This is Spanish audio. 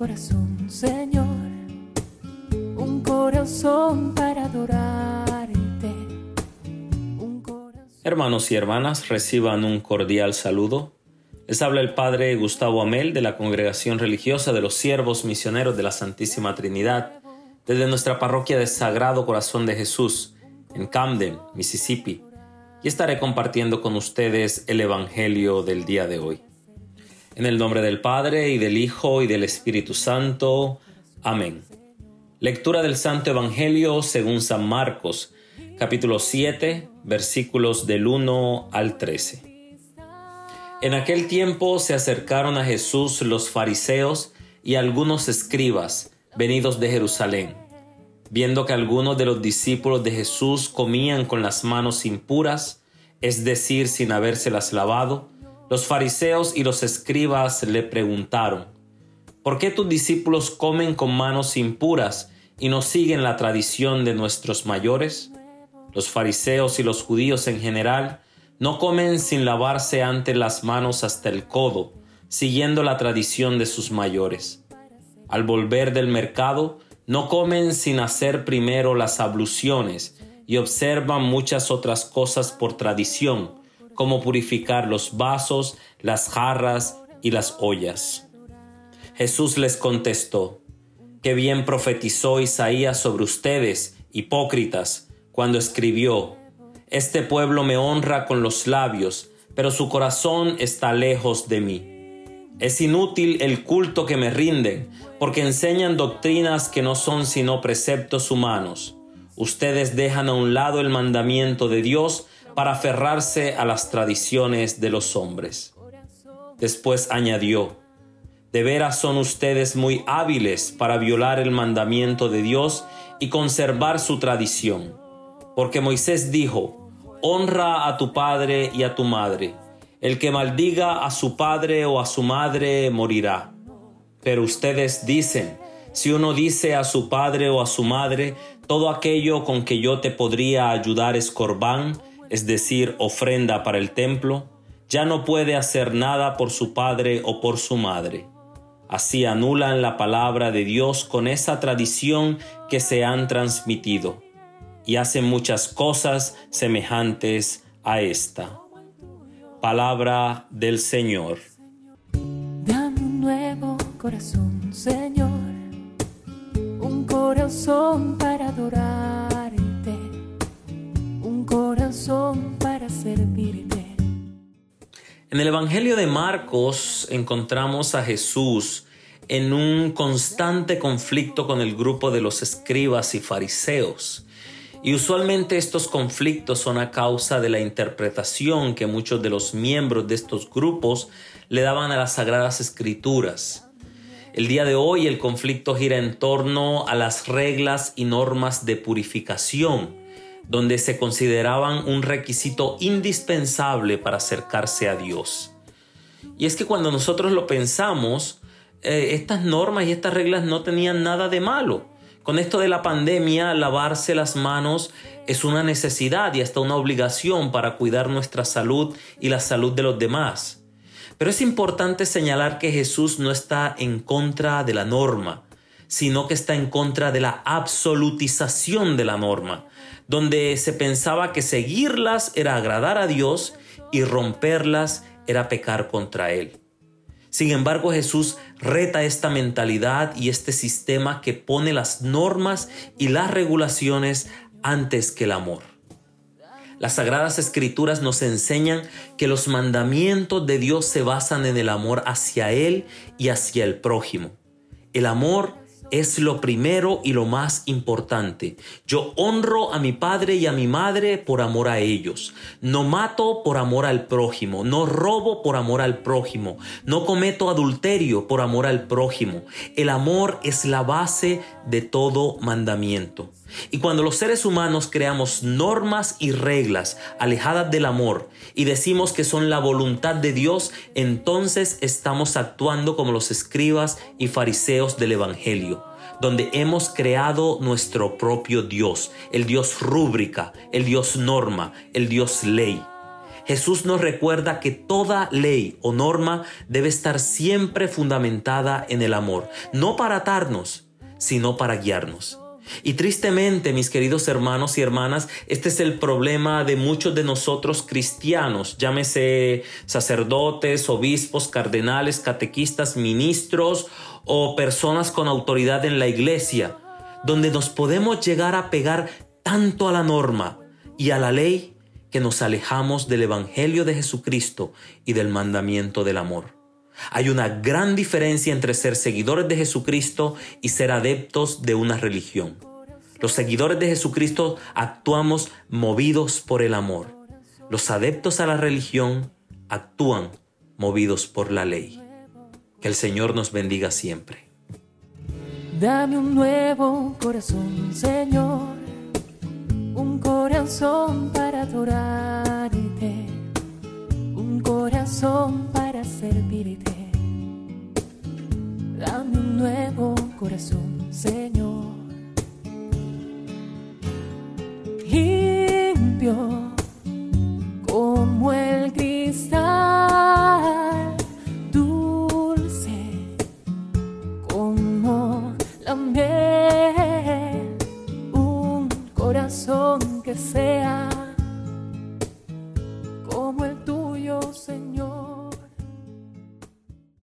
corazón, Señor, un corazón para adorarte. Hermanos y hermanas, reciban un cordial saludo. Les habla el Padre Gustavo Amel de la Congregación Religiosa de los Siervos Misioneros de la Santísima Trinidad, desde nuestra parroquia de Sagrado Corazón de Jesús, en Camden, Mississippi, y estaré compartiendo con ustedes el Evangelio del día de hoy. En el nombre del Padre y del Hijo y del Espíritu Santo. Amén. Lectura del Santo Evangelio según San Marcos, capítulo 7, versículos del 1 al 13. En aquel tiempo se acercaron a Jesús los fariseos y algunos escribas, venidos de Jerusalén. Viendo que algunos de los discípulos de Jesús comían con las manos impuras, es decir, sin habérselas lavado, los fariseos y los escribas le preguntaron, ¿por qué tus discípulos comen con manos impuras y no siguen la tradición de nuestros mayores? Los fariseos y los judíos en general no comen sin lavarse ante las manos hasta el codo, siguiendo la tradición de sus mayores. Al volver del mercado, no comen sin hacer primero las abluciones y observan muchas otras cosas por tradición, cómo purificar los vasos, las jarras y las ollas. Jesús les contestó, Qué bien profetizó Isaías sobre ustedes, hipócritas, cuando escribió, Este pueblo me honra con los labios, pero su corazón está lejos de mí. Es inútil el culto que me rinden, porque enseñan doctrinas que no son sino preceptos humanos. Ustedes dejan a un lado el mandamiento de Dios para aferrarse a las tradiciones de los hombres. Después añadió, de veras son ustedes muy hábiles para violar el mandamiento de Dios y conservar su tradición, porque Moisés dijo, honra a tu padre y a tu madre, el que maldiga a su padre o a su madre morirá. Pero ustedes dicen, si uno dice a su padre o a su madre, todo aquello con que yo te podría ayudar es corbán, es decir, ofrenda para el templo, ya no puede hacer nada por su padre o por su madre. Así anulan la palabra de Dios con esa tradición que se han transmitido y hacen muchas cosas semejantes a esta. Palabra del Señor. Dame un nuevo corazón, Señor, un corazón para adorarte para. En el Evangelio de Marcos encontramos a Jesús en un constante conflicto con el grupo de los escribas y fariseos. Y usualmente estos conflictos son a causa de la interpretación que muchos de los miembros de estos grupos le daban a las sagradas escrituras. El día de hoy el conflicto gira en torno a las reglas y normas de purificación donde se consideraban un requisito indispensable para acercarse a Dios. Y es que cuando nosotros lo pensamos, eh, estas normas y estas reglas no tenían nada de malo. Con esto de la pandemia, lavarse las manos es una necesidad y hasta una obligación para cuidar nuestra salud y la salud de los demás. Pero es importante señalar que Jesús no está en contra de la norma, sino que está en contra de la absolutización de la norma, donde se pensaba que seguirlas era agradar a Dios y romperlas era pecar contra Él. Sin embargo, Jesús reta esta mentalidad y este sistema que pone las normas y las regulaciones antes que el amor. Las sagradas escrituras nos enseñan que los mandamientos de Dios se basan en el amor hacia Él y hacia el prójimo. El amor es lo primero y lo más importante. Yo honro a mi padre y a mi madre por amor a ellos. No mato por amor al prójimo. No robo por amor al prójimo. No cometo adulterio por amor al prójimo. El amor es la base de todo mandamiento. Y cuando los seres humanos creamos normas y reglas alejadas del amor y decimos que son la voluntad de Dios, entonces estamos actuando como los escribas y fariseos del Evangelio donde hemos creado nuestro propio Dios, el Dios rúbrica, el Dios norma, el Dios ley. Jesús nos recuerda que toda ley o norma debe estar siempre fundamentada en el amor, no para atarnos, sino para guiarnos. Y tristemente, mis queridos hermanos y hermanas, este es el problema de muchos de nosotros cristianos, llámese sacerdotes, obispos, cardenales, catequistas, ministros o personas con autoridad en la iglesia, donde nos podemos llegar a pegar tanto a la norma y a la ley que nos alejamos del Evangelio de Jesucristo y del mandamiento del amor. Hay una gran diferencia entre ser seguidores de Jesucristo y ser adeptos de una religión. Los seguidores de Jesucristo actuamos movidos por el amor. Los adeptos a la religión actúan movidos por la ley. Que el Señor nos bendiga siempre. Dame un nuevo corazón, Señor, un corazón para adorarte, un corazón para servirte. Nuevo corazón, Señor. Limpio como el cristal, dulce como la miel, un corazón que sea